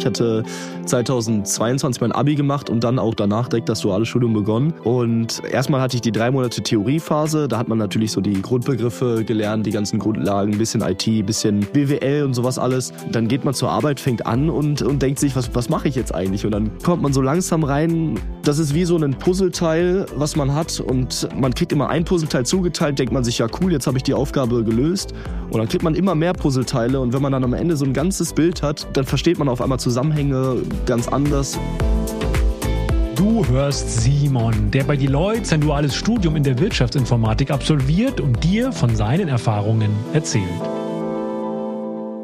Ich hatte 2022 mein Abi gemacht und dann auch danach direkt das duale Studium begonnen. Und erstmal hatte ich die drei Monate Theoriephase. Da hat man natürlich so die Grundbegriffe gelernt, die ganzen Grundlagen, bisschen IT, bisschen BWL und sowas alles. Dann geht man zur Arbeit, fängt an und, und denkt sich, was, was mache ich jetzt eigentlich? Und dann kommt man so langsam rein. Das ist wie so ein Puzzleteil, was man hat. Und man kriegt immer ein Puzzleteil zugeteilt, denkt man sich, ja cool, jetzt habe ich die Aufgabe gelöst. Und dann kriegt man immer mehr Puzzleteile. Und wenn man dann am Ende so ein ganzes Bild hat, dann versteht man auf einmal Zusammenhänge ganz anders. Du hörst Simon, der bei Deloitte sein duales Studium in der Wirtschaftsinformatik absolviert und dir von seinen Erfahrungen erzählt.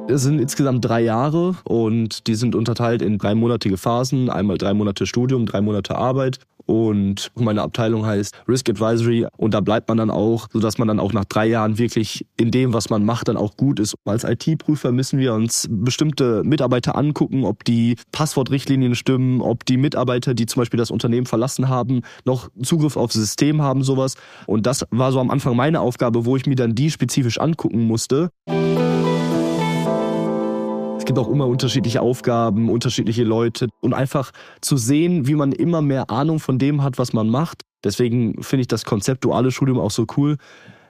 Es sind insgesamt drei Jahre und die sind unterteilt in dreimonatige Phasen. Einmal drei Monate Studium, drei Monate Arbeit. Und meine Abteilung heißt Risk Advisory und da bleibt man dann auch, sodass man dann auch nach drei Jahren wirklich in dem, was man macht, dann auch gut ist. Als IT-Prüfer müssen wir uns bestimmte Mitarbeiter angucken, ob die Passwortrichtlinien stimmen, ob die Mitarbeiter, die zum Beispiel das Unternehmen verlassen haben, noch Zugriff aufs System haben, sowas. Und das war so am Anfang meine Aufgabe, wo ich mir dann die spezifisch angucken musste gibt auch immer unterschiedliche Aufgaben, unterschiedliche Leute und einfach zu sehen, wie man immer mehr Ahnung von dem hat, was man macht. Deswegen finde ich das Konzept duale Studium auch so cool.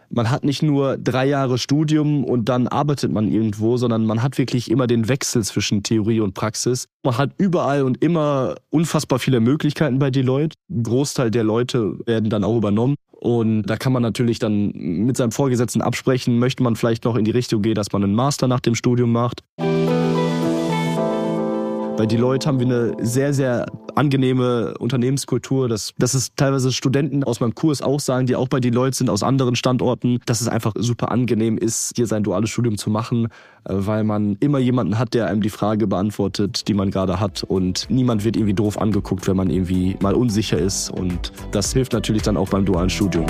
Man hat nicht nur drei Jahre Studium und dann arbeitet man irgendwo, sondern man hat wirklich immer den Wechsel zwischen Theorie und Praxis. Man hat überall und immer unfassbar viele Möglichkeiten bei Deloitte. Ein Großteil der Leute werden dann auch übernommen. Und da kann man natürlich dann mit seinem Vorgesetzten absprechen, möchte man vielleicht noch in die Richtung gehen, dass man einen Master nach dem Studium macht. Bei Deloitte haben wir eine sehr, sehr angenehme Unternehmenskultur. Das, das ist teilweise Studenten aus meinem Kurs auch sagen, die auch bei Deloitte sind, aus anderen Standorten, dass es einfach super angenehm ist, hier sein duales Studium zu machen, äh, weil man immer jemanden hat, der einem die Frage beantwortet, die man gerade hat. Und niemand wird irgendwie doof angeguckt, wenn man irgendwie mal unsicher ist. Und das hilft natürlich dann auch beim dualen Studium.